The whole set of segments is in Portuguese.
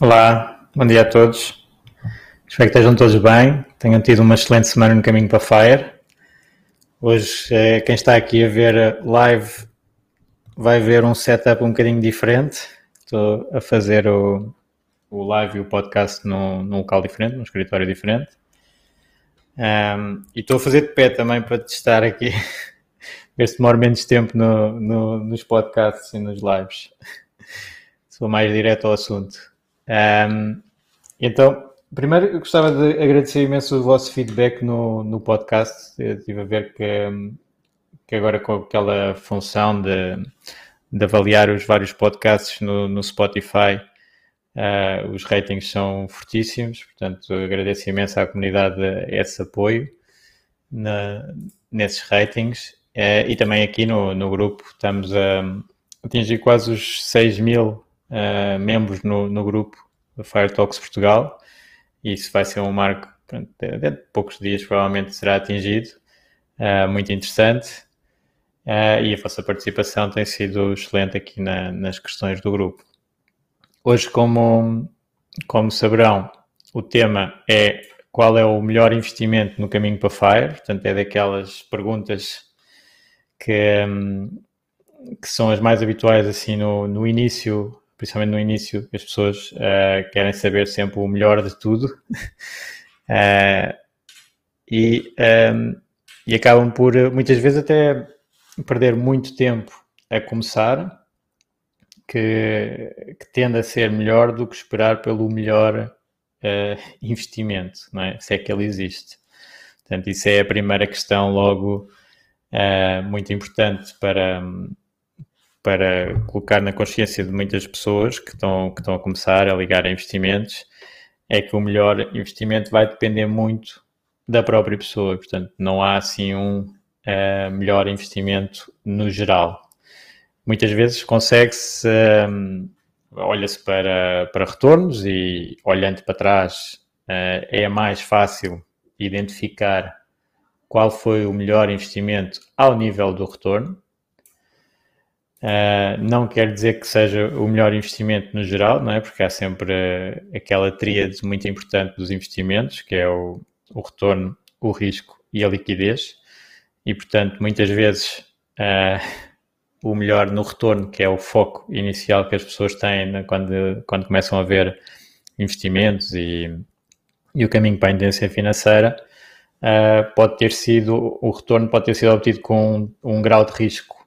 Olá, bom dia a todos. Espero que estejam todos bem, tenham tido uma excelente semana no caminho para Fire. Hoje, eh, quem está aqui a ver live vai ver um setup um bocadinho diferente. Estou a fazer o, o live e o podcast num, num local diferente, num escritório diferente. Um, e estou a fazer de pé também para testar aqui, ver se demora menos tempo no, no, nos podcasts e nos lives. Sou mais direto ao assunto. Um, então, primeiro eu gostava de agradecer imenso o vosso feedback no, no podcast. Eu estive a ver que, que agora com aquela função de, de avaliar os vários podcasts no, no Spotify, uh, os ratings são fortíssimos. Portanto, agradeço imenso à comunidade esse apoio na, nesses ratings. Uh, e também aqui no, no grupo estamos a atingir quase os 6 mil uh, membros no, no grupo Fire Talks Portugal. Isso vai ser um marco, dentro de poucos dias provavelmente será atingido. Uh, muito interessante. Uh, e a vossa participação tem sido excelente aqui na, nas questões do grupo. Hoje, como, como saberão, o tema é qual é o melhor investimento no caminho para Fire. Portanto, é daquelas perguntas que, um, que são as mais habituais assim no, no início principalmente no início, as pessoas uh, querem saber sempre o melhor de tudo uh, e, um, ehm, e acabam por muitas vezes até perder muito tempo a começar, que, que tende a ser melhor do que esperar pelo melhor uh, investimento, não é? se é que ele existe. Portanto, isso é a primeira questão logo muito importante para para colocar na consciência de muitas pessoas que estão, que estão a começar a ligar a investimentos, é que o melhor investimento vai depender muito da própria pessoa. Portanto, não há assim um uh, melhor investimento no geral. Muitas vezes consegue-se, eh, olha-se para, para retornos e olhando para trás uh, é mais fácil identificar qual foi o melhor investimento ao nível do retorno Uh, não quer dizer que seja o melhor investimento no geral, não é? Porque há sempre uh, aquela tríade muito importante dos investimentos, que é o, o, retorno, o risco e a liquidez. E, portanto, muitas vezes uh, o melhor no retorno, que é o foco inicial que as pessoas têm né, quando, quando começam a ver investimentos e, e o caminho para a independência financeira, pode ter sido, o retorno pode ter sido obtido com um, um grau de risco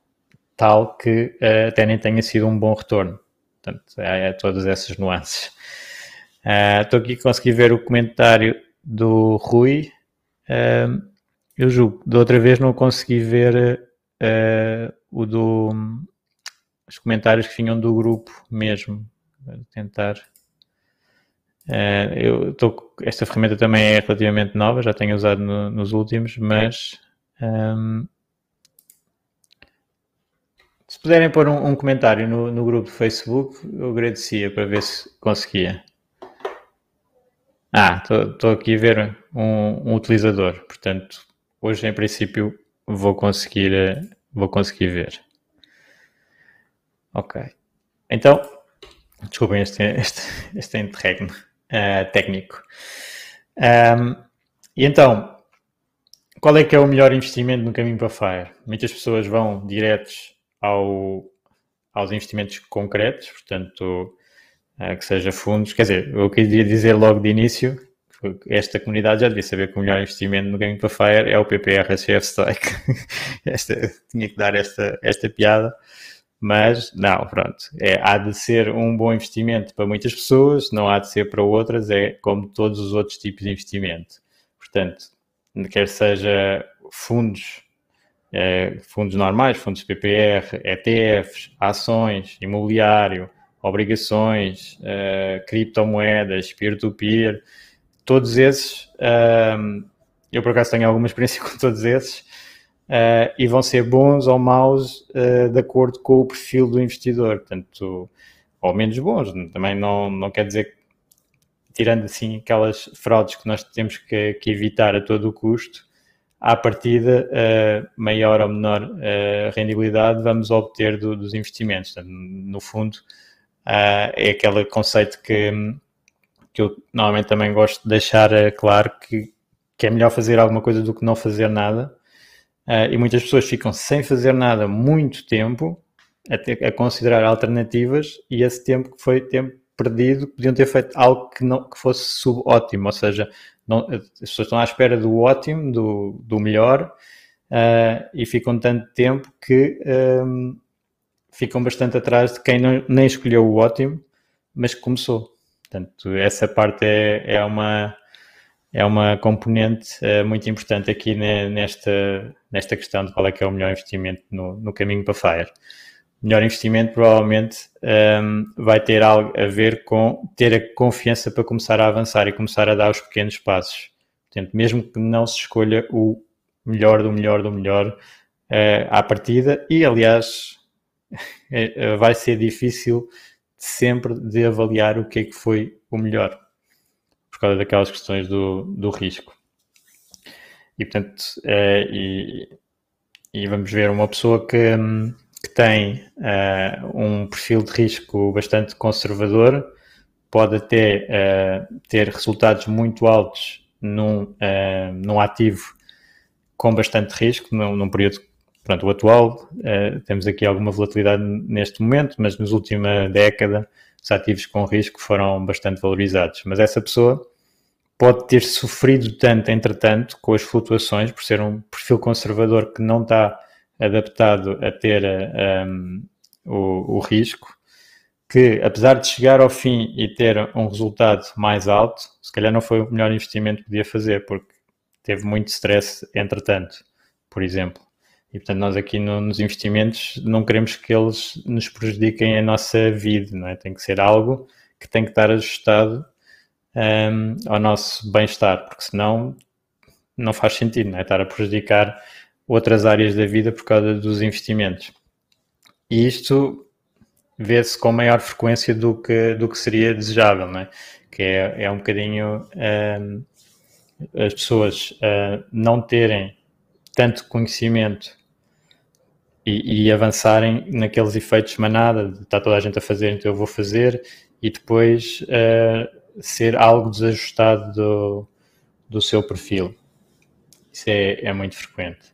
tal que uh, até nem tenha sido um bom retorno. Portanto, é, é todas essas nuances. Uh, estou aqui a conseguir ver o comentário do Rui. Uh, eu julgo, da outra vez não consegui ver o do os comentários que vinham do grupo mesmo. Vou tentar. eu estou, esta ferramenta também é relativamente nova, já tenho usado no, nos últimos, mas um, se puderem pôr um, um comentário no, no, grupo do Facebook, eu agradecia para ver se conseguia. Ah, estou aqui a ver um, um, utilizador, portanto, hoje em princípio vou conseguir, eh, vou conseguir ver. Ok. Então, desculpem este, este, este interregno uh, técnico. Um, e então, qual é que é o melhor investimento no caminho para Fire? Muitas pessoas vão diretos ao, aos investimentos concretos, portanto, uh, que seja fundos. Quer dizer, eu queria dizer logo de início, esta comunidade já devia saber que o melhor investimento no para Fire é o PPR HF Stock. esta, tinha que dar esta, esta piada. Mas, não, pronto. É, há de ser um bom investimento para muitas pessoas, não há de ser para outras, é como todos os outros tipos de investimento. Portanto, quer seja fundos, é, fundos normais, fundos PPR, ETFs, ações, imobiliário, obrigações, é, criptomoedas, peer-to-peer, todos esses, um, eu por acaso tenho alguma experiência com todos esses, e vão ser bons ou maus de acordo com o perfil do investidor, portanto, ou menos bons, também não, não quer dizer tirando assim aquelas fraudes que nós temos que, que evitar a todo o custo, à partida, uh, maior ou menor uh, rendibilidade vamos obter do, dos investimentos. Portanto, no fundo, uh, é aquele conceito que, que eu normalmente também gosto de deixar claro que, que é melhor fazer alguma coisa do que não fazer nada. e muitas pessoas ficam sem fazer nada muito tempo a, ter, a considerar alternativas e esse tempo que foi tempo perdido, podiam ter feito algo que, não, que fosse subótimo, ou seja, não, as pessoas estão à espera do ótimo, do, do melhor, uh, e ficam tanto tempo que um, ehm, ficam bastante atrás de quem não, nem escolheu o ótimo, mas que começou. Portanto, essa parte é, é uma é uma componente uh, muito importante aqui nesta, nesta questão de qual é que é o melhor investimento no, no caminho para FIRE melhor investimento provavelmente um, vai ter algo a ver com ter a confiança para começar a avançar e começar a dar os pequenos passos. Portanto, mesmo que não se escolha o melhor do melhor do melhor uh, à partida, e aliás é, vai ser difícil sempre de avaliar o que é que foi o melhor, por causa daquelas questões do, do risco. E portanto, uh, e, e, vamos ver uma pessoa que. Um, que tem uh, um perfil de risco bastante conservador, pode até uh, ter resultados muito altos num, uh, num ativo com bastante risco, num, num período, pronto, o atual, temos aqui alguma volatilidade neste momento, mas nas última década os ativos com risco foram bastante valorizados. Mas essa pessoa pode ter sofrido tanto, entretanto, com as flutuações, por ser um perfil conservador que não está adaptado a ter um, o, o, risco, que apesar de chegar ao fim e ter um resultado mais alto, se calhar não foi o melhor investimento que podia fazer, porque teve muito stress entretanto, por exemplo. E portanto, nós aqui no, nos investimentos não queremos que eles nos prejudiquem a nossa vida, não é? Tem que ser algo que tem que estar ajustado um, ao nosso bem-estar, porque senão não faz sentido, não é? Estar a prejudicar outras áreas da vida por causa dos investimentos. E isto vê-se com maior frequência do que, do que seria desejável, não é? que é, é um bocadinho uh, as pessoas uh, não terem tanto conhecimento e, e, avançarem naqueles efeitos manada, está toda a gente a fazer, então eu vou fazer, e depois uh, ser algo desajustado do, do seu perfil. Isso é, é muito frequente.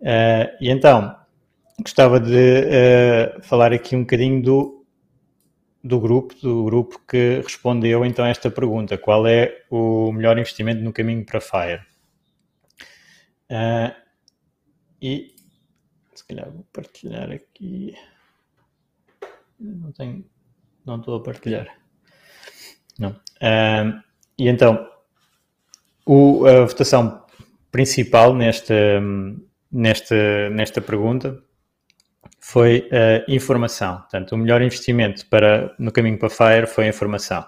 Uh, e então, gostava de uh, falar aqui um bocadinho do, do grupo, do grupo que respondeu então a esta pergunta: qual é o melhor investimento no caminho para Fire? Uh, e se calhar vou partilhar aqui. Não tenho, não estou a partilhar. Não. E então, o, a votação principal nesta, nesta, nesta pergunta foi a informação. Portanto, o melhor investimento para, no caminho para FIRE foi a informação.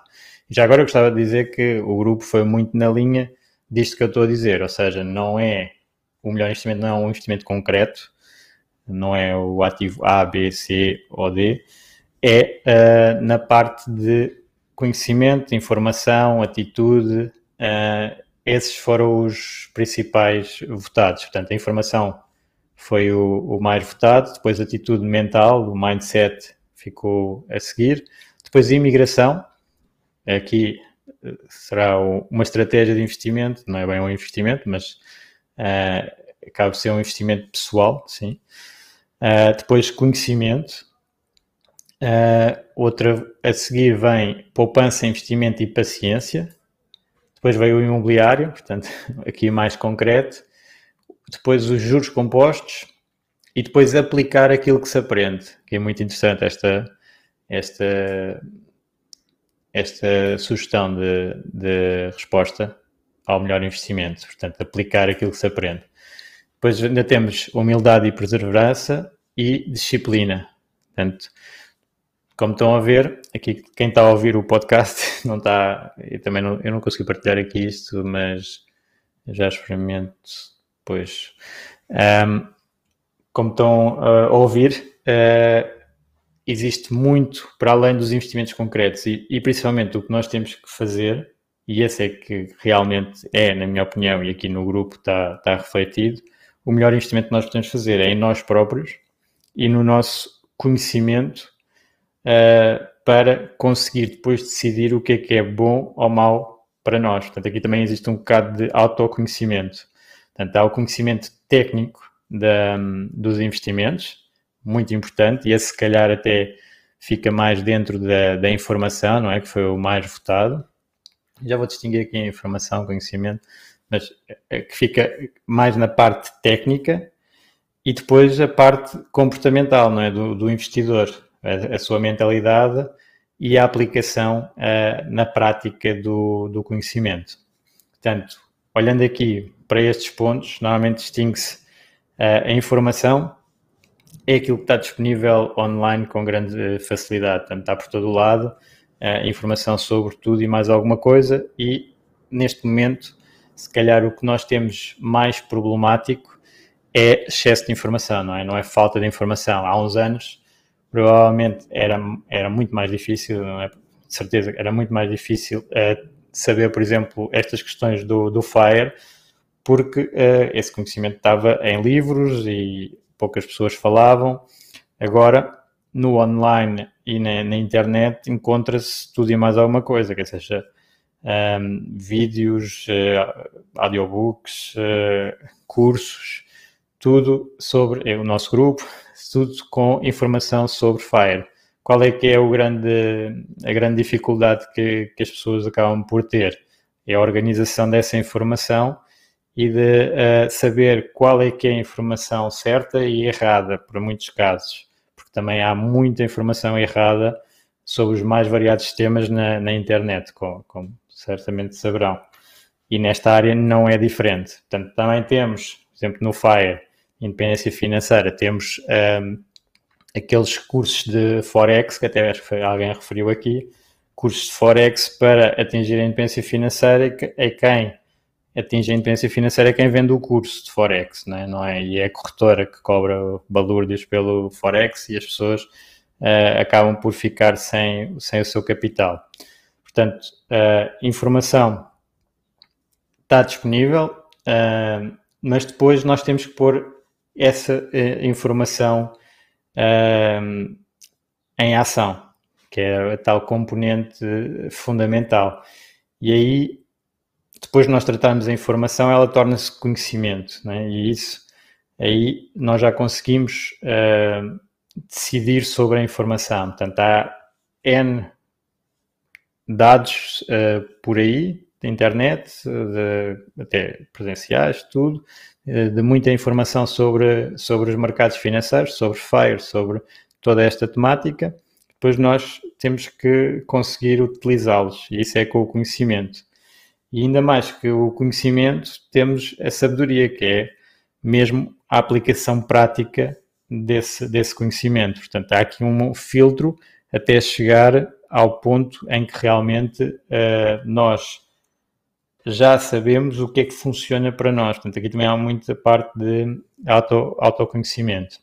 Já agora eu gostava de dizer que o grupo foi muito na linha disto que eu estou a dizer, ou seja, não é o melhor investimento, não é um investimento concreto, não é o ativo A, B, C ou D, é uh, na parte de conhecimento, informação, atitude, uh, esses foram os principais votados. Portanto, a informação foi o, o, mais votado, depois a atitude mental, o mindset ficou a seguir, depois a imigração, aqui eh, será uma estratégia de investimento, não é bem um investimento, mas uh, acaba de ser um investimento pessoal, sim. Uh, depois conhecimento, Uh, outra a seguir vem poupança, investimento e paciência. Depois veio o imobiliário, portanto, aqui mais concreto. Depois os juros compostos e depois aplicar aquilo que se aprende, que é muito interessante esta, esta, esta sugestão de, de resposta ao melhor investimento, portanto, aplicar aquilo que se aprende. Depois ainda temos humildade e perseverança e disciplina. Portanto, como estão a ver, aqui quem está a ouvir o podcast não está. Eu também não, eu não consegui partilhar aqui isto, mas já experimento depois. Um, como estão a ouvir, uh, existe muito para além dos investimentos concretos e, e, principalmente o que nós temos que fazer, e esse é que realmente é, na minha opinião, e aqui no grupo está, está refletido, o melhor investimento que nós podemos fazer é em nós próprios e no nosso conhecimento uh, para conseguir depois decidir o que é que é bom ou mau para nós. Portanto, aqui também existe um bocado de autoconhecimento. Portanto, há o conhecimento técnico da, dos investimentos, muito importante, e esse se calhar até fica mais dentro da, da informação, não é? Que foi o mais votado. Já vou distinguir aqui a informação, conhecimento, mas é que fica mais na parte técnica e depois a parte comportamental, não é? Do, do investidor a, sua mentalidade e a aplicação uh, na prática do, do conhecimento. Portanto, olhando aqui para estes pontos, normalmente distingue-se uh, a informação, é aquilo que está disponível online com grande facilidade, portanto, está por todo o lado, uh, informação sobre tudo e mais alguma coisa, e neste momento, se calhar o que nós temos mais problemático é excesso de informação, não é? Não é falta de informação. Há uns anos provavelmente era, era muito mais difícil, não é? de certeza, era muito mais difícil uh, saber, por exemplo, estas questões do, do FIRE, porque uh, esse conhecimento estava em livros e poucas pessoas falavam. Agora, no online e na, na internet, encontra-se tudo e mais alguma coisa, que seja um, ehm, vídeos, uh, audiobooks, uh, cursos, tudo sobre o nosso grupo, tudo com informação sobre Fire. Qual é que é o grande, a grande dificuldade que, que as pessoas acabam por ter? É a organização dessa informação e de uh, saber qual é que é a informação certa e errada, por muitos casos, porque também há muita informação errada sobre os mais variados temas na, na internet, como, como, certamente saberão. E nesta área não é diferente. Portanto, também temos, por exemplo, no FIRE, independência financeira, temos um, aqueles cursos de Forex, que até acho que alguém referiu aqui, cursos de Forex para atingir a independência financeira, é quem atinge a independência financeira é quem vende o curso de Forex, não é? Não é? E é a corretora que cobra balúrdios pelo Forex e as pessoas uh, acabam por ficar sem, sem o seu capital. Portanto, uh, informação está disponível, uh, mas depois nós temos que pôr essa uh, informação uh, em ação, que é a tal componente fundamental. E aí, depois de nós tratarmos a informação, ela torna-se conhecimento, né? e isso aí nós já conseguimos uh, decidir sobre a informação. Portanto, há N dados por aí, da internet, de, até presenciais, tudo, eh, de muita informação sobre, sobre os mercados financeiros, sobre FIRE, sobre toda esta temática. Depois nós temos que conseguir utilizá-los, e isso é com o conhecimento. E ainda mais que o conhecimento, temos a sabedoria, que é mesmo a aplicação prática desse, desse conhecimento. Portanto, há aqui um filtro até chegar ao ponto em que realmente uh, nós já sabemos o que é que funciona para nós. Portanto, aqui também há muita parte de auto, autoconhecimento.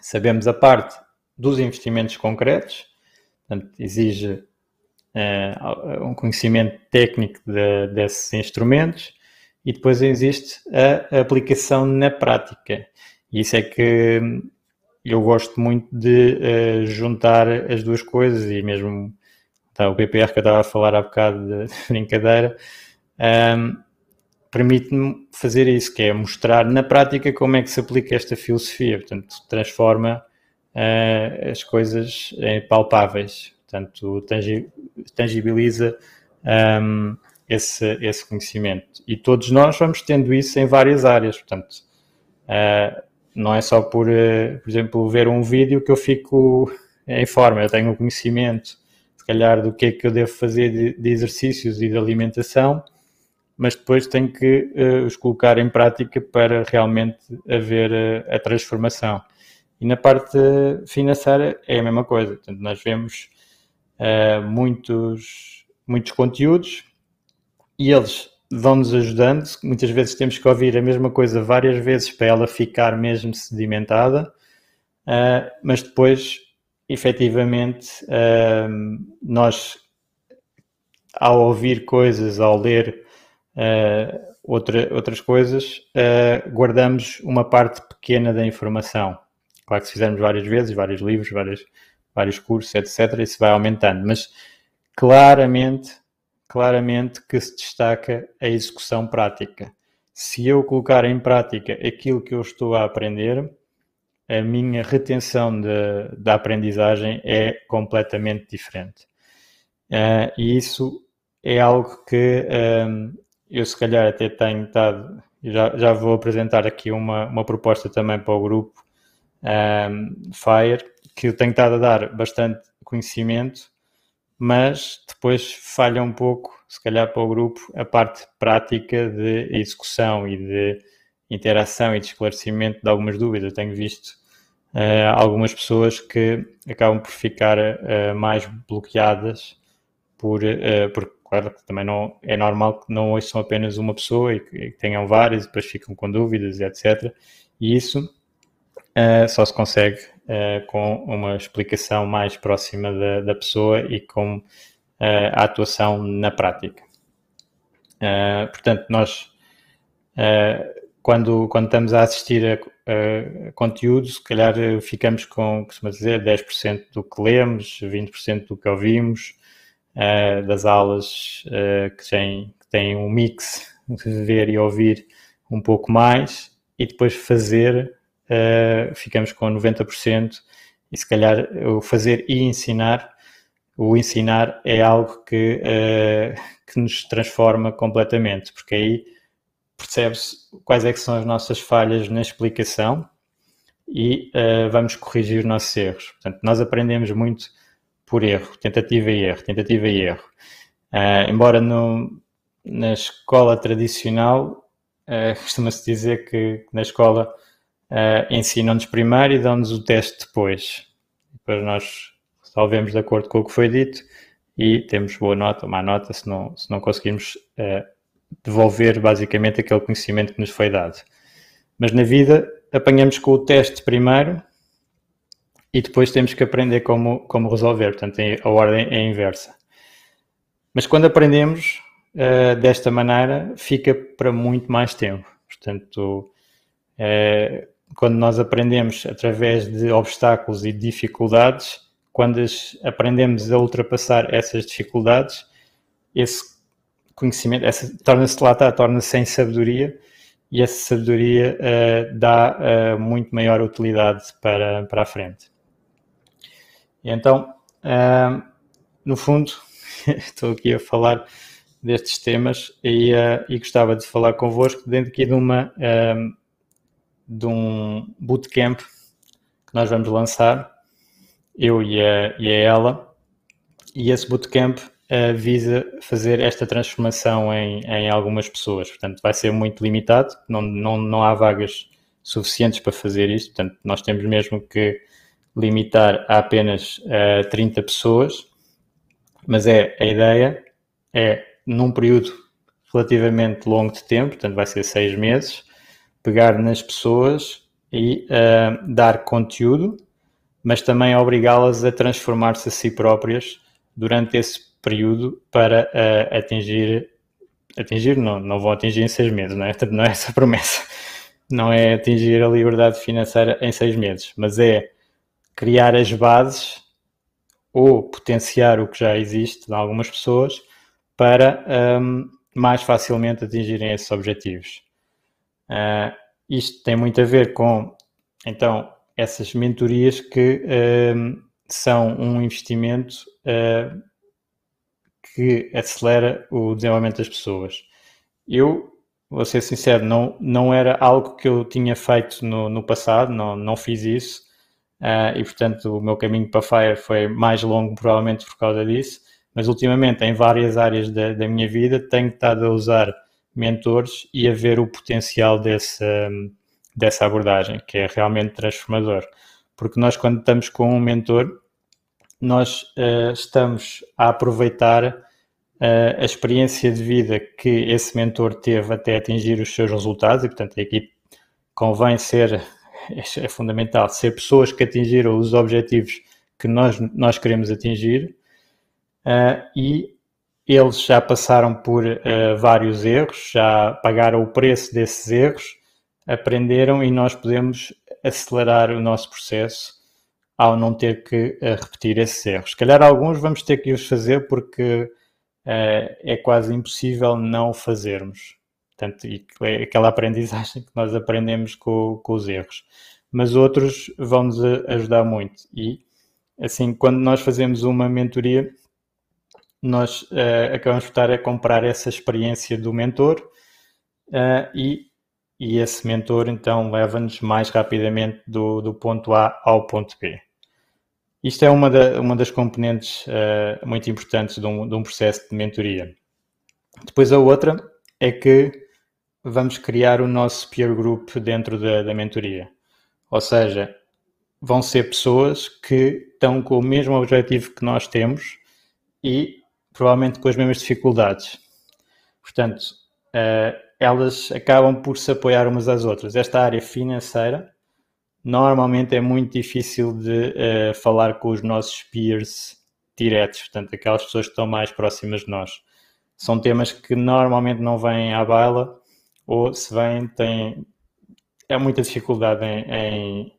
Sabemos a parte dos investimentos concretos, portanto, exige uh, um conhecimento técnico de, desses instrumentos e depois existe a, aplicação na prática. E isso é que eu gosto muito de uh, juntar as duas coisas e mesmo tá, o PPR que eu estava a falar há bocado de brincadeira, um, permite-me fazer isso, que é mostrar na prática como é que se aplica esta filosofia. Portanto, transforma uh, as coisas palpáveis, portanto, tangibiliza um, esse, esse conhecimento. E todos nós vamos tendo isso em várias áreas, portanto, uh, não é só por, uh, por exemplo, ver um vídeo que eu fico em forma, eu tenho conhecimento, se calhar, do que é que eu devo fazer de, de exercícios e de alimentação, mas depois tenho que uh, os colocar em prática para realmente haver a transformação. E na parte financeira é a mesma coisa, portanto, nós vemos muitos, muitos conteúdos, e eles vão-nos ajudando. Muitas vezes temos que ouvir a mesma coisa várias vezes para ela ficar mesmo sedimentada, uh, mas depois, efetivamente, uh, nós, ao ouvir coisas, ao ler uh, outra, outras coisas, guardamos uma parte pequena da informação. Claro que se fizermos várias vezes, vários livros, vários, vários cursos, etc., isso vai aumentando, mas claramente claramente que se destaca a execução prática. Se eu colocar em prática aquilo que eu estou a aprender, a minha retenção da aprendizagem é completamente diferente. Uh, e isso é algo que um, eu, se calhar, até tenho estado. Já, já vou apresentar aqui uma, uma proposta também para o grupo um, FIRE, que eu tenho estado a dar bastante conhecimento mas depois falha um pouco, se calhar para o grupo, a parte prática de execução e de interação e de esclarecimento de algumas dúvidas. Eu tenho visto uh, algumas pessoas que acabam por ficar uh, mais bloqueadas por, uh, por que também não é normal que não ouçam apenas uma pessoa e que, e tenham várias e depois ficam com dúvidas, etc. E isso só se consegue uh, com uma explicação mais próxima da, da pessoa e com uh, a atuação na prática. Uh, portanto, nós, quando, quando estamos a assistir a, a conteúdo, se calhar ficamos com, costuma dizer, 10% do que lemos, 20% do que ouvimos, das aulas que, têm, que têm um mix de ver e ouvir um pouco mais e depois fazer uh, ficamos com 90%, e se calhar o fazer e ensinar, o ensinar é algo que, uh, que nos transforma completamente, porque aí percebe-se quais é que são as nossas falhas na explicação e uh, vamos corrigir os nossos erros. Portanto, nós aprendemos muito por erro, tentativa e erro, tentativa e erro. Uh, embora no, na escola tradicional, uh, costuma-se dizer que na escola uh, ensinam-nos primeiro e dão-nos o teste depois. Depois nós resolvemos de acordo com o que foi dito e temos boa nota ou má nota se não, se não conseguirmos uh, devolver basicamente aquele conhecimento que nos foi dado. Mas na vida apanhamos com o teste primeiro e depois temos que aprender como, como resolver. Portanto, a ordem é inversa. Mas quando aprendemos uh, desta maneira, fica para muito mais tempo. Portanto, uh, quando nós aprendemos através de obstáculos e dificuldades, quando aprendemos a ultrapassar essas dificuldades, esse conhecimento torna-se lá está, torna-se em sabedoria e essa sabedoria uh, dá uh, muito maior utilidade para, para a frente. E então, uh, no fundo, estou aqui a falar destes temas e, e, gostava de falar convosco dentro aqui de uma de um bootcamp que nós vamos lançar, eu e a, e a ela, e esse bootcamp uh, visa fazer esta transformação em, em algumas pessoas. Portanto, vai ser muito limitado, não, não, não há vagas suficientes para fazer isto, portanto, nós temos mesmo que limitar a apenas uh, 30 pessoas, mas é a ideia é num período relativamente longo de tempo, portanto vai ser seis meses, pegar nas pessoas e uh, dar conteúdo, mas também obrigá-las a transformar-se a si próprias durante esse período para uh, atingir, atingir não, não vão atingir em seis meses, não é? não é essa promessa, não é atingir a liberdade financeira em seis meses, mas é criar as bases ou potenciar o que já existe em algumas pessoas para um, mais facilmente atingirem esses objetivos. Uh, isto tem muito a ver com, então, essas mentorias que uh, são um investimento uh, que acelera o desenvolvimento das pessoas. Eu, vou ser sincero, não, não era algo que eu tinha feito no, no passado, não, não fiz isso, uh, e portanto o meu caminho para Fire foi mais longo, provavelmente por causa disso, mas ultimamente em várias áreas da, da minha vida tenho estado a usar mentores e a ver o potencial desse, dessa abordagem, que é realmente transformador. Porque nós, quando estamos com um mentor, nós uh, estamos a aproveitar uh, a experiência de vida que esse mentor teve até atingir os seus resultados, e portanto aqui convém ser, é fundamental, ser pessoas que atingiram os objetivos que nós, nós queremos atingir uh, e eles já passaram por vários erros, já pagaram o preço desses erros, aprenderam e nós podemos acelerar o nosso processo ao não ter que uh, repetir esses erros. Se calhar alguns vamos ter que os fazer porque uh, é quase impossível não fazermos. Portanto, é aquela aprendizagem que nós aprendemos com, com os erros. Mas outros vão-nos ajudar muito. E, assim, quando nós fazemos uma mentoria, nós uh, acabamos por estar a comprar essa experiência do mentor e e esse mentor então leva-nos mais rapidamente do, do ponto A ao ponto B. Isto é uma, da, uma das componentes uh, muito importantes de um, de um processo de mentoria. Depois a outra é que vamos criar o nosso peer group dentro da, da mentoria. Ou seja, vão ser pessoas que estão com o mesmo objetivo que nós temos e provavelmente com as mesmas dificuldades. Portanto, uh, elas acabam por se apoiar umas às outras. Esta área financeira normalmente é muito difícil de uh, falar com os nossos peers diretos, portanto, aquelas pessoas que estão mais próximas de nós. São temas que normalmente não vêm à baila ou se vêm, têm é muita dificuldade em, em,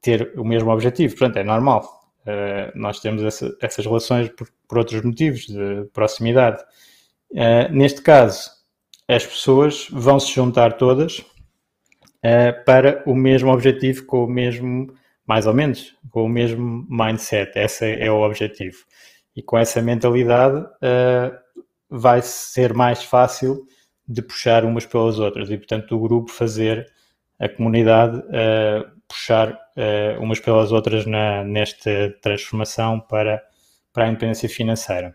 ter o mesmo objetivo. Portanto, é normal. Uh, nós temos essa, essas relações por, por, outros motivos de proximidade. Uh, neste caso, as pessoas vão se juntar todas uh, para o mesmo objetivo, com o mesmo, mais ou menos, com o mesmo mindset. Esse é o objetivo. E com essa mentalidade vai ser mais fácil de puxar umas pelas outras e, portanto, o grupo fazer a comunidade uh, puxar umas pelas outras na, nesta transformação para, para a independência financeira.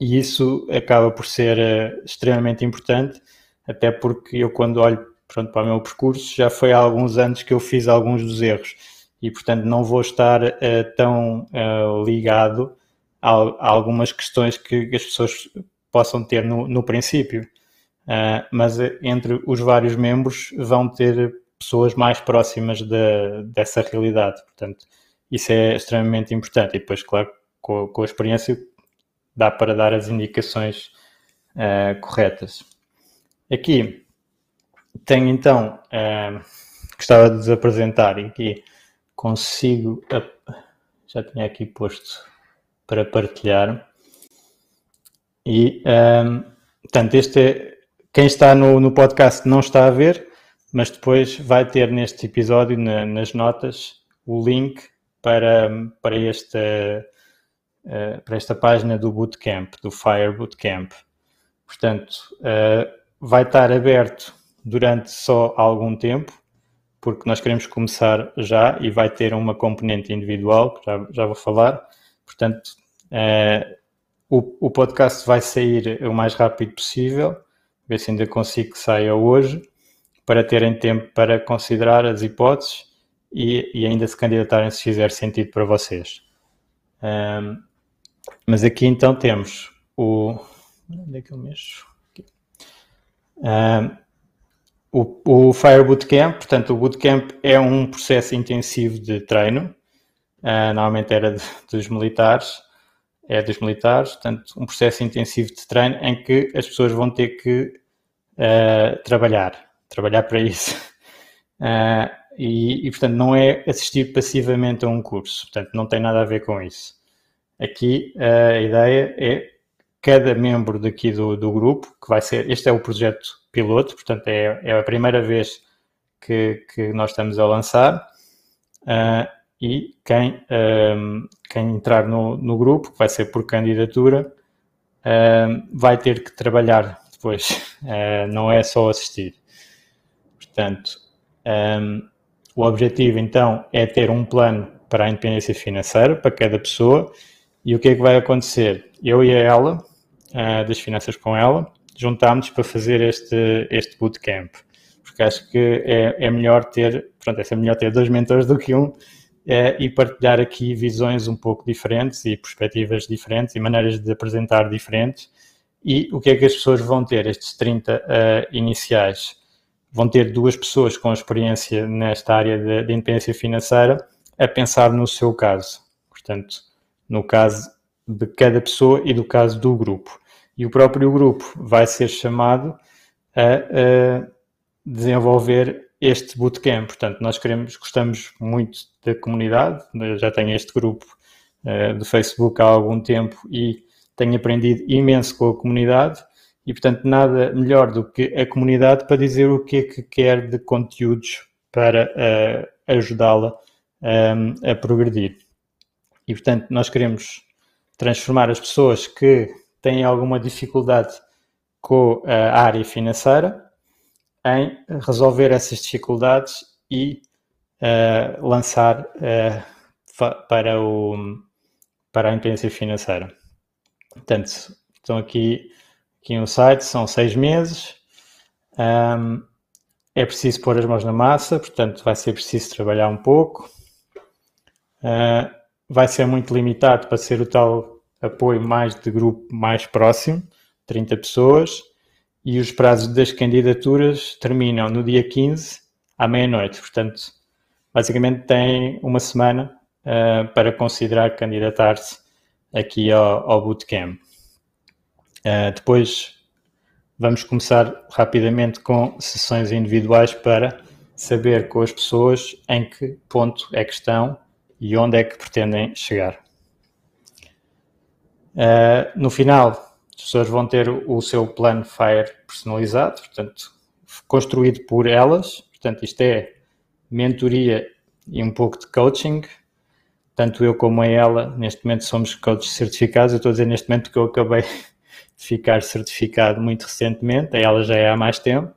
E isso acaba por ser uh, extremamente importante, até porque eu, quando olho pronto, para o meu percurso, já foi há alguns anos que eu fiz alguns dos erros e, portanto, não vou estar uh, tão uh, ligado a, a, algumas questões que as pessoas possam ter no, no princípio. Mas entre os vários membros vão ter pessoas mais próximas de, dessa realidade. Portanto, isso é extremamente importante. E depois, claro, com, com a experiência, dá para dar as indicações uh, corretas. Aqui tenho então, uh, gostava de vos apresentar, e aqui consigo, já tinha aqui posto para partilhar. E, um, portanto, este é, quem está no, no podcast não está a ver, mas depois vai ter neste episódio, na, nas notas, o link para, para este uh, para esta página do Bootcamp, do Fire Bootcamp. Portanto, uh, vai estar aberto durante só algum tempo, porque nós queremos começar já e vai ter uma componente individual, que já, já vou falar. Portanto, uh, o, o, podcast vai sair o mais rápido possível, ver se ainda consigo que saia hoje, para terem tempo para considerar as hipóteses e, e ainda se candidatarem se fizer sentido para vocês. Um, mas aqui então temos o. Onde é que eu mexo? Um, o, o Fire Bootcamp, portanto, o Bootcamp é um processo intensivo de treino, uh, normalmente era de, dos militares, é dos militares, portanto, um processo intensivo de treino em que as pessoas vão ter que uh, trabalhar, trabalhar para isso. Uh, e, e, portanto, não é assistir passivamente a um curso, portanto, não tem nada a ver com isso. Aqui a ideia é cada membro daqui do, do grupo, que vai ser, este é o projeto piloto, portanto é, é a primeira vez que, que nós estamos a lançar, uh, e quem, quem entrar no, no grupo, que vai ser por candidatura, vai ter que trabalhar depois, uh, não é só assistir. Portanto, um, o objetivo então é ter um plano para a independência financeira para cada pessoa e o que é que vai acontecer? Eu e ela, uh, das finanças com ela, juntámos para fazer este, este bootcamp porque acho que é, é melhor ter, pronto, é melhor ter dois mentores do que um é, e partilhar aqui visões um pouco diferentes e perspectivas diferentes e maneiras de apresentar diferentes. E o que é que as pessoas vão ter, estes 30 uh, eh, iniciais? Vão ter duas pessoas com experiência nesta área de, de independência financeira a pensar no seu caso. Portanto, no caso de cada pessoa e do caso do grupo. E o próprio grupo vai ser chamado a, a desenvolver este bootcamp. Portanto, nós queremos, gostamos muito da comunidade. Eu já tenho este grupo uh, do Facebook há algum tempo e tenho aprendido imenso com a comunidade. E, portanto, nada melhor do que a comunidade para dizer o que é que quer de conteúdos para uh, ajudá-la um, a progredir. E, portanto, nós queremos transformar as pessoas que têm alguma dificuldade com a área financeira em resolver essas dificuldades e uh, lançar uh, para, o, para a independência financeira. Portanto, estão aqui, aqui no site, são seis meses. Um, é preciso pôr as mãos na massa, portanto, vai ser preciso trabalhar um pouco. Uh, vai ser muito limitado para ser o tal apoio mais de grupo mais próximo, 30 pessoas e os prazos das candidaturas terminam no dia 15 à meia-noite. Portanto, basicamente tem uma semana uh, para considerar candidatar-se aqui ao, ao bootcamp. Uh, depois vamos começar rapidamente com sessões individuais para saber com as pessoas em que ponto é que estão e onde é que pretendem chegar. Uh, no final, as pessoas vão ter o seu plano FIRE personalizado, portanto, construído por elas. Portanto, isto é mentoria e um pouco de coaching. Tanto eu como ela, neste momento, somos coaches certificados. Eu estou a dizer neste momento que eu acabei de ficar certificado muito recentemente, ela já é há mais tempo.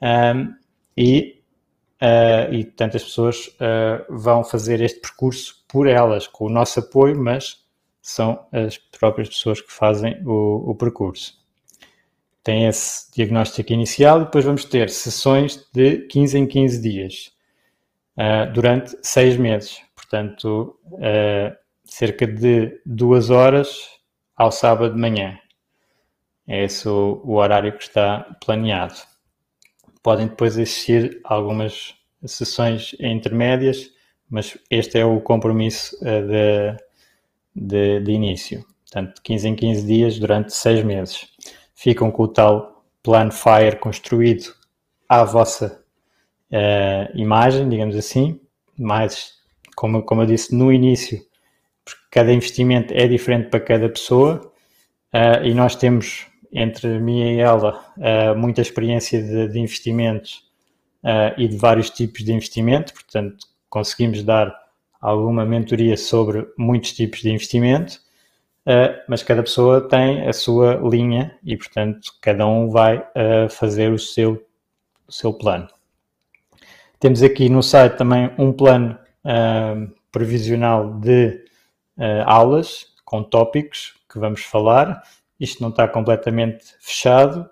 Um, e, uh, e, pessoas uh, vão fazer este percurso por elas, com o nosso apoio, mas são as próprias pessoas que fazem o, o percurso. Tem esse diagnóstico inicial e depois vamos ter sessões de 15 em 15 dias uh, durante seis meses. Portanto, uh, cerca de duas horas ao sábado de manhã. É esse o, o horário que está planeado. Podem depois existir algumas sessões intermédias, mas este é o compromisso uh, de de, de início. Portanto, 15 em 15 dias durante 6 meses. Ficam com o tal plano FIRE construído à vossa uh, imagem, digamos assim, mas, como, como eu disse no início, porque cada investimento é diferente para cada pessoa uh, e nós temos, entre mim e ela, uh, muita experiência de, de investimentos e de vários tipos de investimento, portanto, conseguimos dar alguma mentoria sobre muitos tipos de investimento, uh, mas cada pessoa tem a sua linha e, portanto, cada um vai uh, fazer o seu, o seu plano. Temos aqui no site também um plano uh, previsional de aulas com tópicos que vamos falar. Isto não está completamente fechado,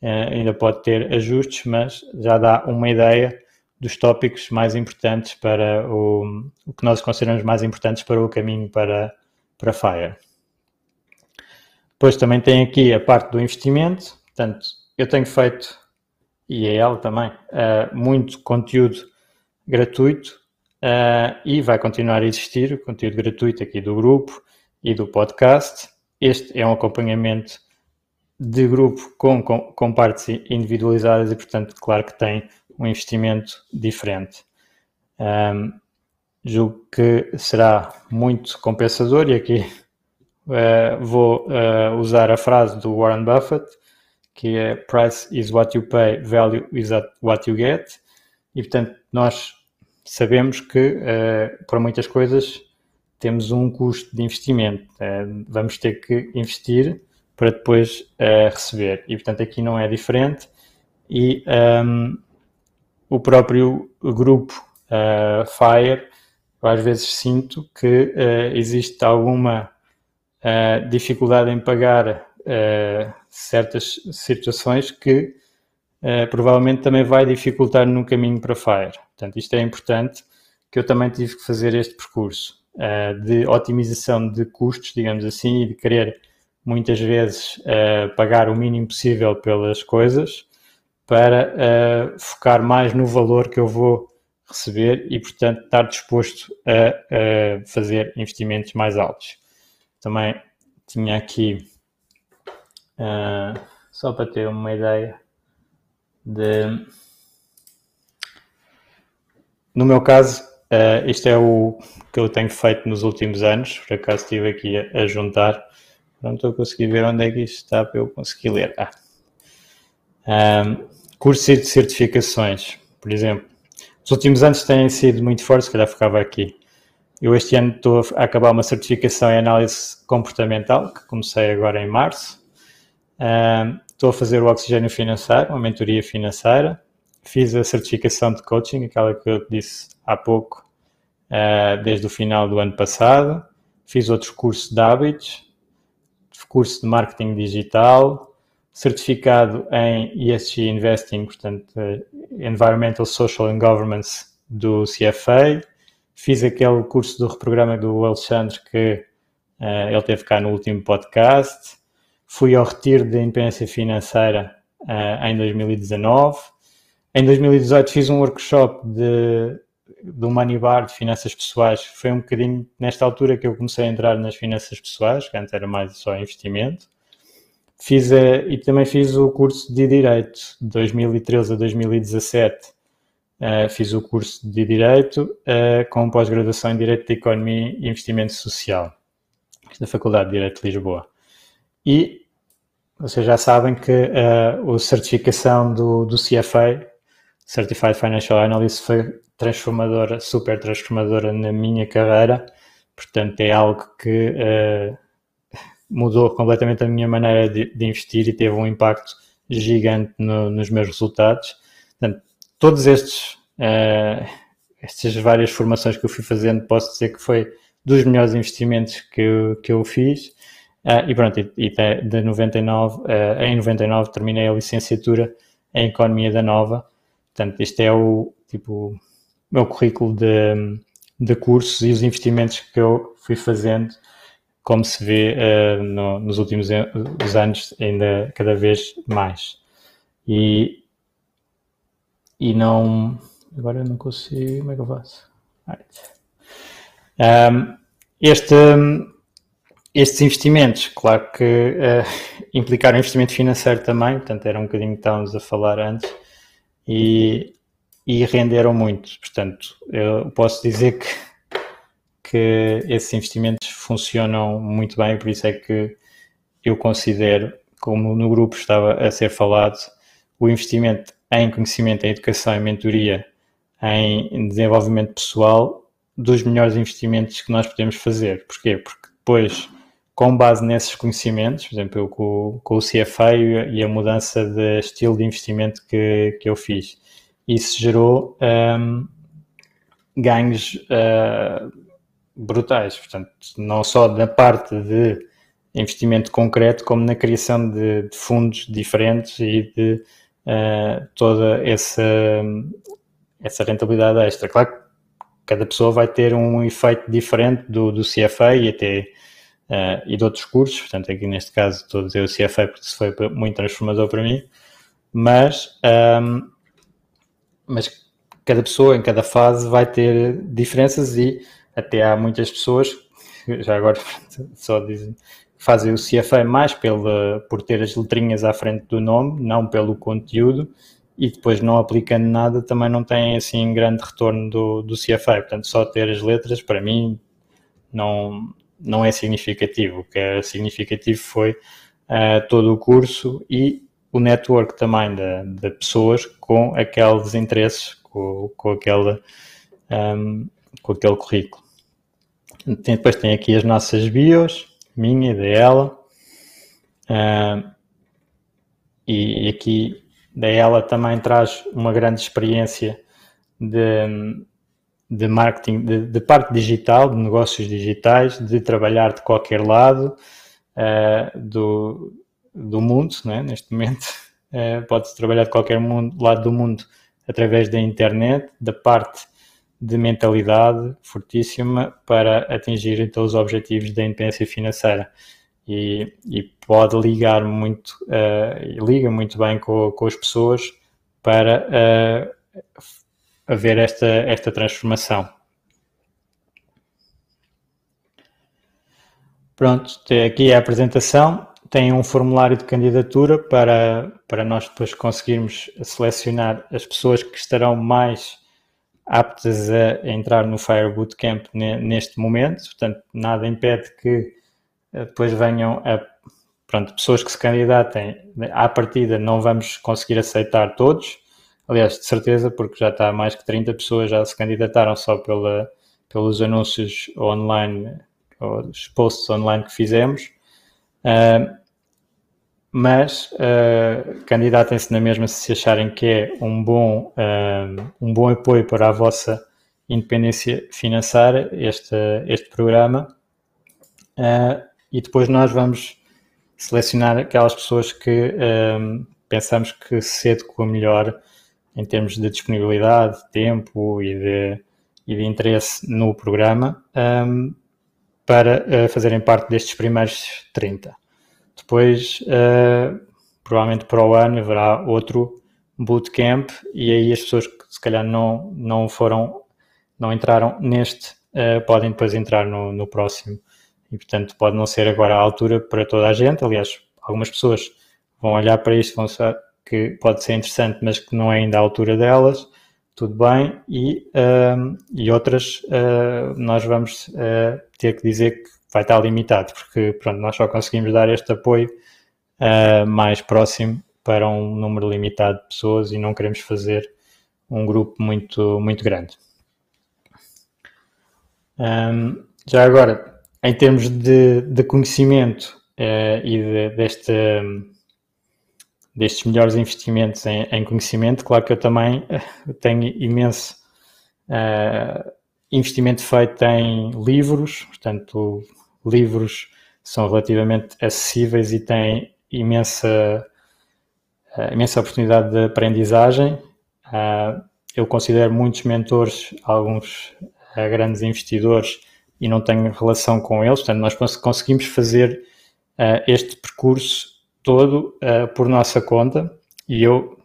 ainda pode ter ajustes, mas já dá uma ideia dos tópicos mais importantes para o, o que nós consideramos mais importantes para o caminho para, para FIRE. Depois também tem aqui a parte do investimento, portanto, eu tenho feito, e a ela também, uh, muito conteúdo gratuito uh, e vai continuar a existir o conteúdo gratuito aqui do grupo e do podcast. Este é um acompanhamento de grupo com, com, com partes individualizadas e, portanto, claro que tem um investimento diferente. Um, julgo que será muito compensador e aqui uh, vou uh, usar a frase do Warren Buffett, que é Price is what you pay, value is what you get. E portanto, nós sabemos que uh, para muitas coisas temos um custo de investimento. Uh, vamos ter que investir para depois uh, receber. E portanto aqui não é diferente. E um, ehm, o próprio grupo Fire, eu às vezes sinto que existe alguma dificuldade em pagar certas situações que uh, provavelmente também vai dificultar no caminho para Fire. Portanto, isto é importante que eu também tive que fazer este percurso uh, de otimização de custos, digamos assim, e de querer muitas vezes uh, pagar o mínimo possível pelas coisas para focar mais no valor que eu vou receber e, portanto, estar disposto a, a fazer investimentos mais altos. Também tinha aqui, uh, só para ter uma ideia, de. No meu caso, uh, isto é o que eu tenho feito nos últimos anos, por acaso estive aqui a, a juntar. Não estou a conseguir ver onde é que isto está para eu conseguir ler. Ah. Um, cursos de certificações, por exemplo. Os últimos anos têm sido muito fortes, se calhar ficava aqui. Eu este ano estou a acabar uma certificação em análise comportamental, que comecei agora em março. Um, Estou a fazer o Oxigênio Financeiro, uma mentoria financeira. Fiz a certificação de coaching, aquela que eu disse há pouco, uh, desde o final do ano passado. Fiz outros cursos de hábitos, curso de marketing digital, certificado em ESG Investing, portanto, uh, Environmental, Social and Governance do CFA. Fiz aquele curso do reprograma do Alexandre que uh, ele teve cá no último podcast fui ao retiro de independência financeira uh, em 2019. Em 2018 fiz um workshop de, do Bar de finanças pessoais. Foi um bocadinho nesta altura que eu comecei a entrar nas finanças pessoais, que antes era mais só investimento. Fiz a, e também fiz o curso de Direito, de 2013 a 2017. Uh, fiz o curso de Direito uh, com pós-graduação em Direito de Economia e Investimento Social, da Faculdade de Direito de Lisboa. E vocês já sabem que uh, a certificação do, do CFA, Certified Financial Analyst, foi transformadora, super transformadora na minha carreira. Portanto, é algo que uh, mudou completamente a minha maneira de, de, investir e teve um impacto gigante no, nos meus resultados. Portanto, todos estes, uh, estas várias formações que eu fui fazendo, posso dizer que foi dos melhores investimentos que eu, que eu fiz Uh, e pronto, e, e de 99, uh, ah, em 99 terminei a licenciatura em Economia da Nova. Portanto, este é o tipo meu currículo de, de cursos e os investimentos que eu fui fazendo, como se vê uh, no, nos últimos anos, ainda cada vez mais. E, e não. Agora eu não consigo. Como é que eu faço? Um, este estes investimentos, claro que uh, implicaram investimento financeiro também, portanto era um bocadinho que estávamos a falar antes, e, e renderam muito. Portanto, eu posso dizer que, que esses investimentos funcionam muito bem, por isso é que eu considero, como no grupo estava a ser falado, o investimento em conhecimento, em educação, em mentoria, em desenvolvimento pessoal, dos melhores investimentos que nós podemos fazer. Porquê? Porque depois com base nesses conhecimentos, por exemplo, eu com, com o CFA e a mudança de estilo de investimento que, que eu fiz, isso gerou um, ganhos uh, brutais, portanto, não só da parte de investimento concreto, como na criação de, de fundos diferentes e de uh, toda essa, essa rentabilidade extra. Claro que cada pessoa vai ter um efeito diferente do, do CFA e até uh, e de outros cursos, portanto, aqui neste caso estou a dizer o CFA porque isso foi muito transformador para mim, mas, um, mas cada pessoa em cada fase vai ter diferenças e até há muitas pessoas, já agora só dizem, fazem o CFA mais pela, por ter as letrinhas à frente do nome, não pelo conteúdo, e depois não aplicando nada também não tem assim grande retorno do, do CFA. Portanto, só ter as letras, para mim, não, não é significativo. O que é significativo foi uh, todo o curso e o network também de, de pessoas com aqueles interesses, com, com aquela um, com aquele currículo. Tem, depois tem aqui as nossas bios, minha e da ela. Uh, e, aqui da ela também traz uma grande experiência de, de marketing, de, de, parte digital, de negócios digitais, de trabalhar de qualquer lado uh, do, do mundo, né? neste momento. Uh, Pode-se trabalhar de qualquer mundo, lado do mundo através da internet, da parte de mentalidade fortíssima para atingir então os objetivos da independência financeira. E, e pode ligar muito, uh, liga muito bem com, com as pessoas para haver esta, esta transformação. Pronto, aqui é a apresentação. Tem um formulário de candidatura para, para nós depois conseguirmos selecionar as pessoas que estarão mais aptas a entrar no Fire Bootcamp neste momento, portanto, nada impede que eh, depois venham a, pronto, pessoas que se candidatem, à partida não vamos conseguir aceitar todos, aliás, de certeza, porque já está mais que 30 pessoas já se candidataram só pela, pelos anúncios online, os posts online que fizemos, uh, mas uh, candidatem-se na mesma se acharem que é um bom, uh, um bom apoio para a vossa independência financeira, este, este programa. Uh, e depois nós vamos selecionar aquelas pessoas que pensamos que se adequam melhor em termos de disponibilidade, tempo e de, e de interesse no programa um, para fazerem parte destes primeiros 30. Depois, uh, provavelmente para o ano, haverá outro bootcamp e aí as pessoas que se calhar não, não foram, não entraram neste, uh, podem depois entrar no, no próximo. E portanto, pode não ser agora a altura para toda a gente. Aliás, algumas pessoas vão olhar para isto, vão que pode ser interessante, mas que não é ainda a altura delas. Tudo bem, e, uh, e outras nós vamos ter que dizer que vai estar limitado, porque pronto, nós só conseguimos dar este apoio uh, mais próximo para um número limitado de pessoas e não queremos fazer um grupo muito, muito grande. Um, já agora, em termos de, de conhecimento uh, e de, deste, destes melhores investimentos em, em, conhecimento, claro que eu também tenho imenso uh, investimento feito em livros, portanto, livros são relativamente acessíveis e têm imensa, uh, imensa oportunidade de aprendizagem. Uh, eu considero muitos mentores, alguns grandes investidores, e não tenho relação com eles, portanto, nós conseguimos fazer este percurso todo por nossa conta e eu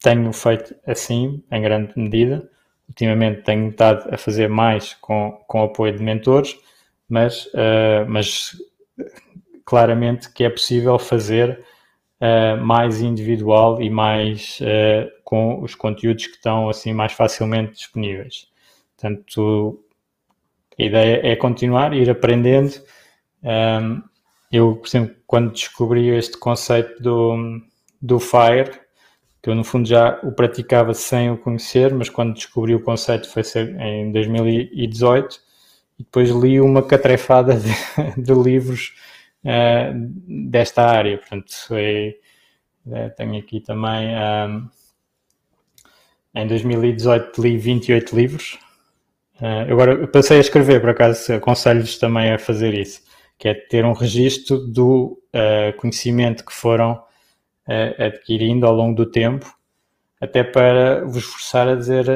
tenho feito assim, em grande medida. Ultimamente tenho estado a fazer mais com, com apoio de mentores, mas, uh, mas claramente que é possível fazer uh, mais individual e mais uh, com os conteúdos que estão assim mais facilmente disponíveis. Portanto, a ideia é continuar, ir aprendendo. Um, eu, por exemplo, quando descobri este conceito do, do FIRE, que eu no fundo já o praticava sem o conhecer, mas quando descobri o conceito foi em 2018, e depois li uma catrefada de, de livros uh, desta área. Portanto, foi, uh, tenho aqui também. Um, em 2018 li 28 livros. Uh, agora passei a escrever, por acaso aconselho-vos também a fazer isso, que é ter um registro do conhecimento que foram adquirindo ao longo do tempo, até para vos forçar a dizer,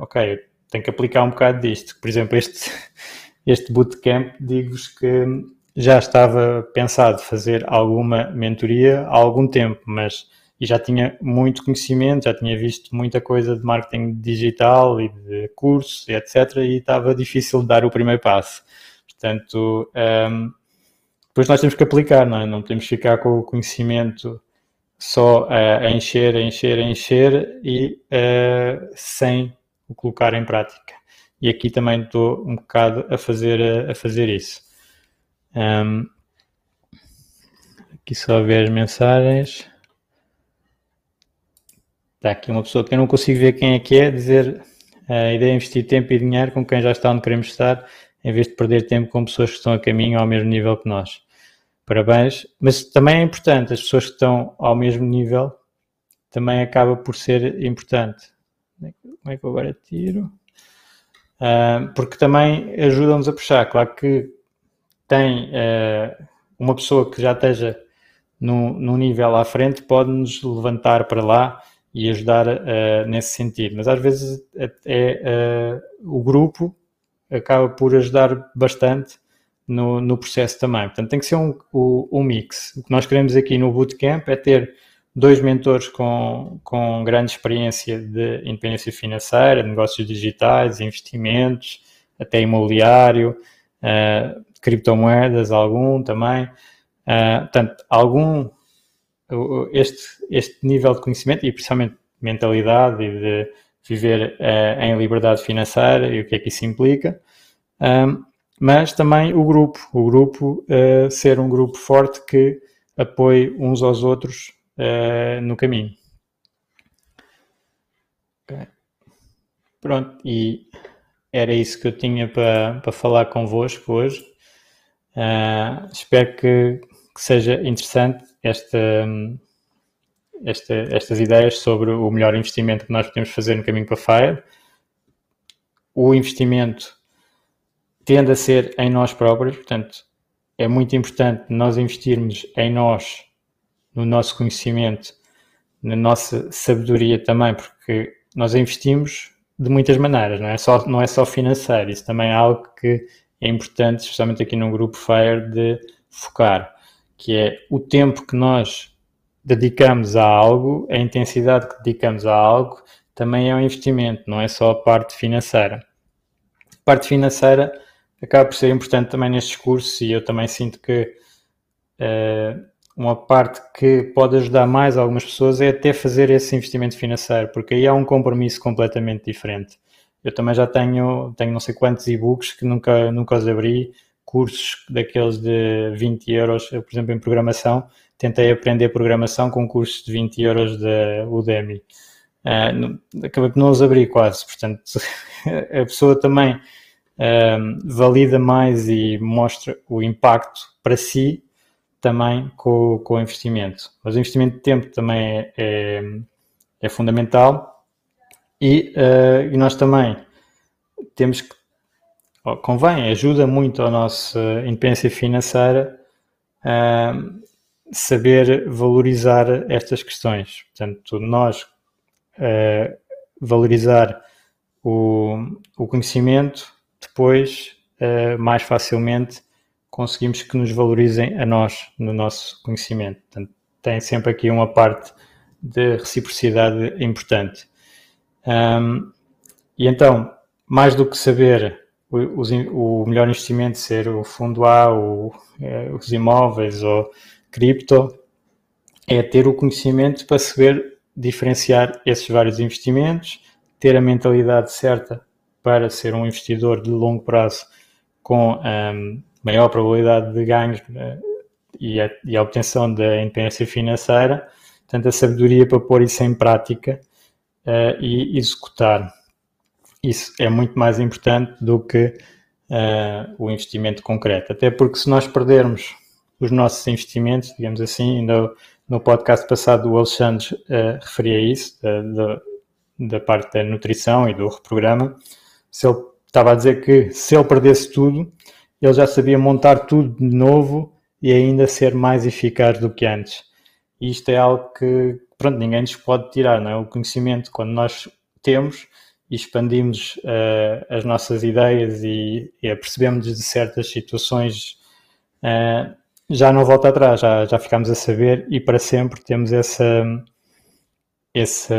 ok, tenho que aplicar um bocado disto. Por exemplo, este, este bootcamp, digo-vos que já estava pensado fazer alguma mentoria há algum tempo, mas e já tinha muito conhecimento, já tinha visto muita coisa de marketing digital e de cursos, etc. E estava difícil dar o primeiro passo. Portanto, um, depois nós temos que aplicar, não é? Não podemos ficar com o conhecimento só a, encher, a encher, a encher e uh, sem o colocar em prática. E aqui também estou um bocado a fazer, a fazer isso. Um, aqui só ver as mensagens. Está aqui uma pessoa que eu não consigo ver quem é que é, dizer A ideia é investir tempo e dinheiro com quem já está onde queremos estar, em vez de perder tempo com pessoas que estão a caminho ao mesmo nível que nós. Parabéns. Mas também é importante, as pessoas que estão ao mesmo nível também acaba por ser importante. Como é que eu agora tiro? Uh, porque também ajuda-nos a puxar. Claro que tem uh, uma pessoa que já esteja no, no nível à frente pode-nos levantar para lá e ajudar uh, nesse sentido. Mas às vezes é, é o grupo acaba por ajudar bastante no, no processo também. Portanto, tem que ser um, um, um mix. O que nós queremos aqui no Bootcamp é ter dois mentores com, com grande experiência de independência financeira, negócios digitais, investimentos, até imobiliário, uh, criptomoedas, algum também. Uh, portanto, algum, este, este nível de conhecimento e principalmente mentalidade e de viver uh, em liberdade financeira e o que é que isso implica. Um, mas também o grupo, o grupo uh, ser um grupo forte que apoie uns aos outros uh, no caminho. Okay. Pronto, e era isso que eu tinha para, para falar convosco hoje. Uh, espero que, que, seja interessante esta, esta, estas ideias sobre o melhor investimento que nós podemos fazer no caminho para Fire. O investimento tende a ser em nós próprios, portanto, é muito importante nós investirmos em nós, no nosso conhecimento, na nossa sabedoria também, porque nós investimos de muitas maneiras, não é só, não é só financeiro, isso também é algo que é importante, especialmente aqui no grupo FIRE, de focar, que é o tempo que nós dedicamos a algo, a intensidade que dedicamos a algo, também é um investimento, não é só a parte financeira. A parte financeira acaba por ser importante também nestes cursos e eu também sinto que uh, uma parte que pode ajudar mais algumas pessoas é até fazer esse investimento financeiro, porque aí há um compromisso completamente diferente. Eu também já tenho, tenho não sei quantos e-books que nunca, nunca os abri, cursos daqueles de 20 euros, eu, por exemplo, em programação, tentei aprender programação com cursos de 20 euros da Udemy. Uh, acabei por não os abrir quase, portanto, a pessoa também um, valida mais e mostra o impacto para si também com, com o investimento. Mas o investimento de tempo também é, é, é fundamental e, uh, e, nós também temos que, convém, ajuda muito a nossa independência financeira uh, saber valorizar estas questões. Portanto, nós uh, valorizar o, o conhecimento depois uh, mais facilmente conseguimos que nos valorizem a nós no nosso conhecimento. Portanto, tem sempre aqui uma parte de reciprocidade importante. Um, e então, mais do que saber o, o, melhor investimento ser o fundo A, o, é, os imóveis ou cripto, é ter o conhecimento para saber diferenciar esses vários investimentos, ter a mentalidade certa para ser um investidor de longo prazo com um, maior probabilidade de ganhos uh, e, a, e, a, obtenção da independência financeira, tanto a sabedoria para pôr isso em prática uh, e executar. Isso é muito mais importante do que uh, o investimento concreto, até porque se nós perdermos os nossos investimentos, digamos assim, ainda no podcast passado o Alexandre referia isso, da, da, da parte da nutrição e do reprograma, se ele estava a dizer que se ele perdesse tudo, ele já sabia montar tudo de novo e ainda ser mais eficaz do que antes. E isto é algo que, pronto, ninguém nos pode tirar, não é? O conhecimento, quando nós temos e expandimos uh, as nossas ideias e, e apercebemos de certas situações, uh, já não volta atrás, já, já ficamos a saber e para sempre temos essa, esse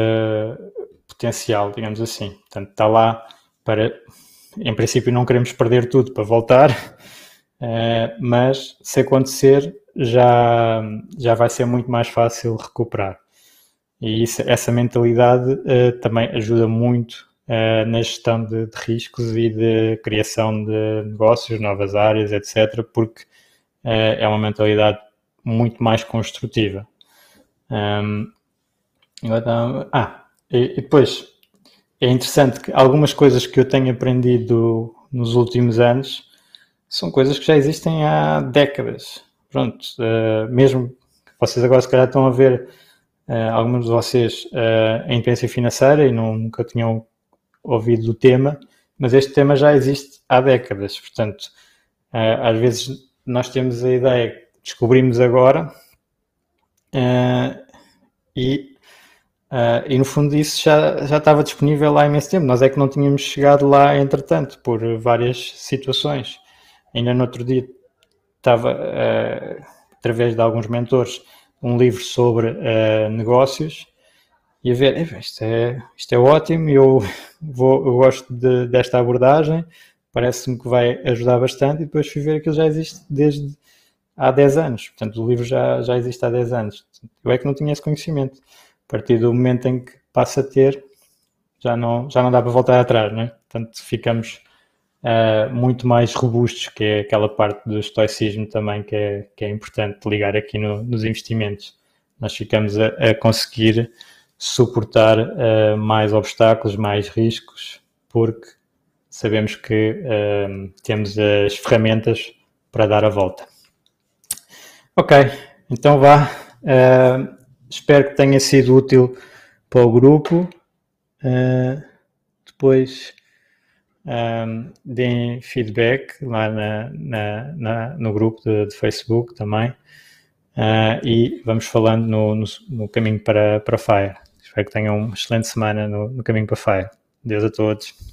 potencial, digamos assim. Portanto, está lá para, em princípio, não queremos perder tudo para voltar, uh, mas se acontecer, já, já vai ser muito mais fácil recuperar. E isso, essa mentalidade uh, também ajuda muito uh, na gestão de, de, riscos e de criação de negócios, novas áreas, etc., porque é uma mentalidade muito mais construtiva. Um, ah, e, e depois é interessante que algumas coisas que eu tenho aprendido nos últimos anos são coisas que já existem há décadas. Pronto, uh, mesmo que vocês agora se calhar estão a ver uh, alguns de vocês uh, a independência financeira e não, nunca tinham ouvido do tema, mas este tema já existe há décadas. Portanto, às vezes nós temos a ideia, descobrimos agora e Uh, e no fundo isso já, já estava disponível há imenso tempo. Nós é que não tínhamos chegado lá, entretanto, por várias situações. Ainda no outro dia estava, uh, através de alguns mentores, um livro sobre uh, negócios e a ver, isto é, isto é ótimo, eu, vou, eu gosto de, desta abordagem, parece-me que vai ajudar bastante e depois fui ver que ele já existe desde há 10 anos. Portanto, o livro já, já existe há 10 anos. Eu é que não tinha esse conhecimento a partir do momento em que passa a ter, já não, já não dá para voltar atrás, né? Portanto, ficamos uh, muito mais robustos, que é aquela parte do estoicismo também que é, que é importante ligar aqui no, nos investimentos. Nós ficamos a, a conseguir suportar uh, mais obstáculos, mais riscos, porque sabemos que uh, temos as ferramentas para dar a volta. Ok, então vá. Uh, espero que tenha sido útil para o grupo. Uh, depois um, ehm, deem feedback lá na, na, na, no grupo de, de Facebook também. Uh, e vamos falando no, no, no, caminho para, para Fire. Espero que tenham uma excelente semana no, no caminho para Fire. Deus a todos.